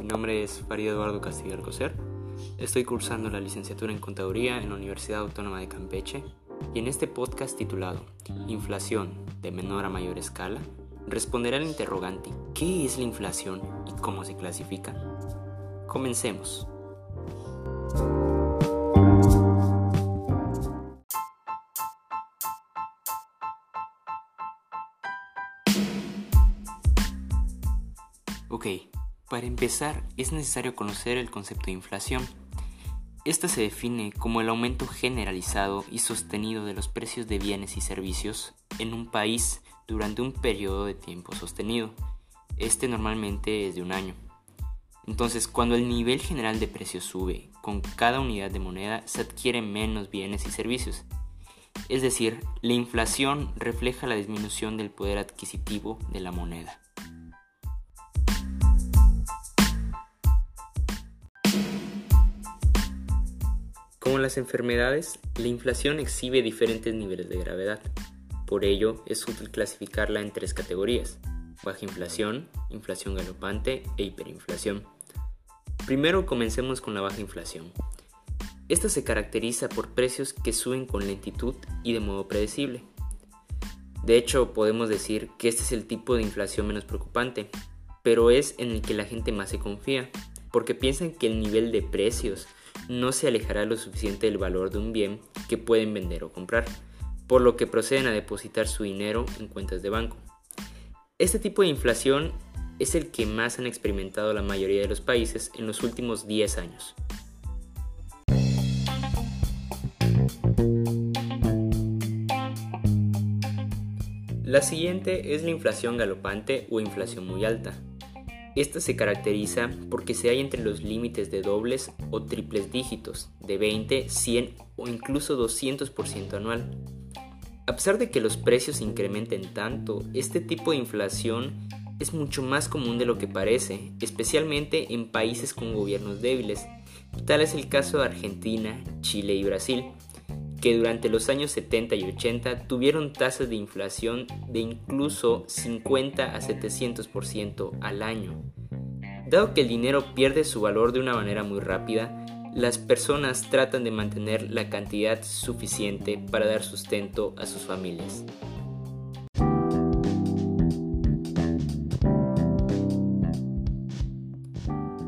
mi nombre es Farid Eduardo Castillo Alcocer. Estoy cursando la licenciatura en Contaduría en la Universidad Autónoma de Campeche y en este podcast titulado Inflación de menor a mayor escala, responderé al interrogante ¿qué es la inflación y cómo se clasifica? Comencemos. Ok, para empezar es necesario conocer el concepto de inflación. Esta se define como el aumento generalizado y sostenido de los precios de bienes y servicios en un país durante un periodo de tiempo sostenido. Este normalmente es de un año. Entonces, cuando el nivel general de precios sube, con cada unidad de moneda se adquieren menos bienes y servicios. Es decir, la inflación refleja la disminución del poder adquisitivo de la moneda. Las enfermedades, la inflación exhibe diferentes niveles de gravedad. Por ello, es útil clasificarla en tres categorías, baja inflación, inflación galopante e hiperinflación. Primero comencemos con la baja inflación. Esta se caracteriza por precios que suben con lentitud y de modo predecible. De hecho, podemos decir que este es el tipo de inflación menos preocupante, pero es en el que la gente más se confía, porque piensan que el nivel de precios no se alejará lo suficiente del valor de un bien que pueden vender o comprar, por lo que proceden a depositar su dinero en cuentas de banco. Este tipo de inflación es el que más han experimentado la mayoría de los países en los últimos 10 años. La siguiente es la inflación galopante o inflación muy alta. Esta se caracteriza porque se hay entre los límites de dobles o triples dígitos, de 20, 100 o incluso 200% anual. A pesar de que los precios incrementen tanto, este tipo de inflación es mucho más común de lo que parece, especialmente en países con gobiernos débiles. Tal es el caso de Argentina, Chile y Brasil, que durante los años 70 y 80 tuvieron tasas de inflación de incluso 50 a 700% al año. Dado que el dinero pierde su valor de una manera muy rápida, las personas tratan de mantener la cantidad suficiente para dar sustento a sus familias.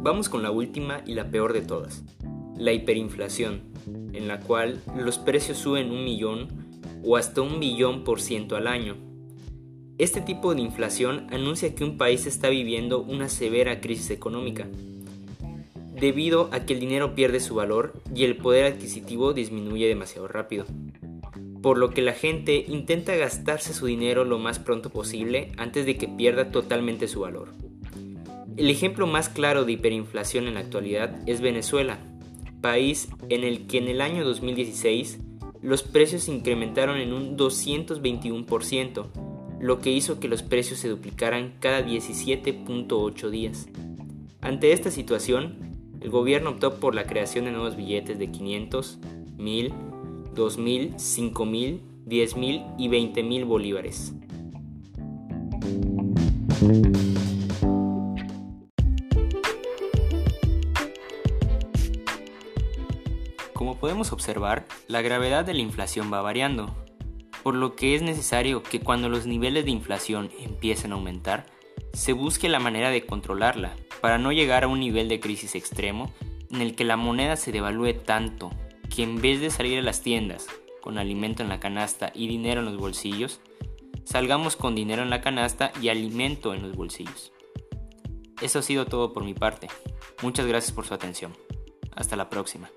Vamos con la última y la peor de todas, la hiperinflación en la cual los precios suben un millón o hasta un billón por ciento al año. Este tipo de inflación anuncia que un país está viviendo una severa crisis económica, debido a que el dinero pierde su valor y el poder adquisitivo disminuye demasiado rápido, por lo que la gente intenta gastarse su dinero lo más pronto posible antes de que pierda totalmente su valor. El ejemplo más claro de hiperinflación en la actualidad es Venezuela, país en el que en el año 2016 los precios se incrementaron en un 221%, lo que hizo que los precios se duplicaran cada 17.8 días. Ante esta situación, el gobierno optó por la creación de nuevos billetes de 500, 1000, 2000, 5000, 10000 y 20000 bolívares. Podemos observar, la gravedad de la inflación va variando, por lo que es necesario que cuando los niveles de inflación empiecen a aumentar, se busque la manera de controlarla, para no llegar a un nivel de crisis extremo en el que la moneda se devalúe tanto que en vez de salir a las tiendas con alimento en la canasta y dinero en los bolsillos, salgamos con dinero en la canasta y alimento en los bolsillos. Eso ha sido todo por mi parte. Muchas gracias por su atención. Hasta la próxima.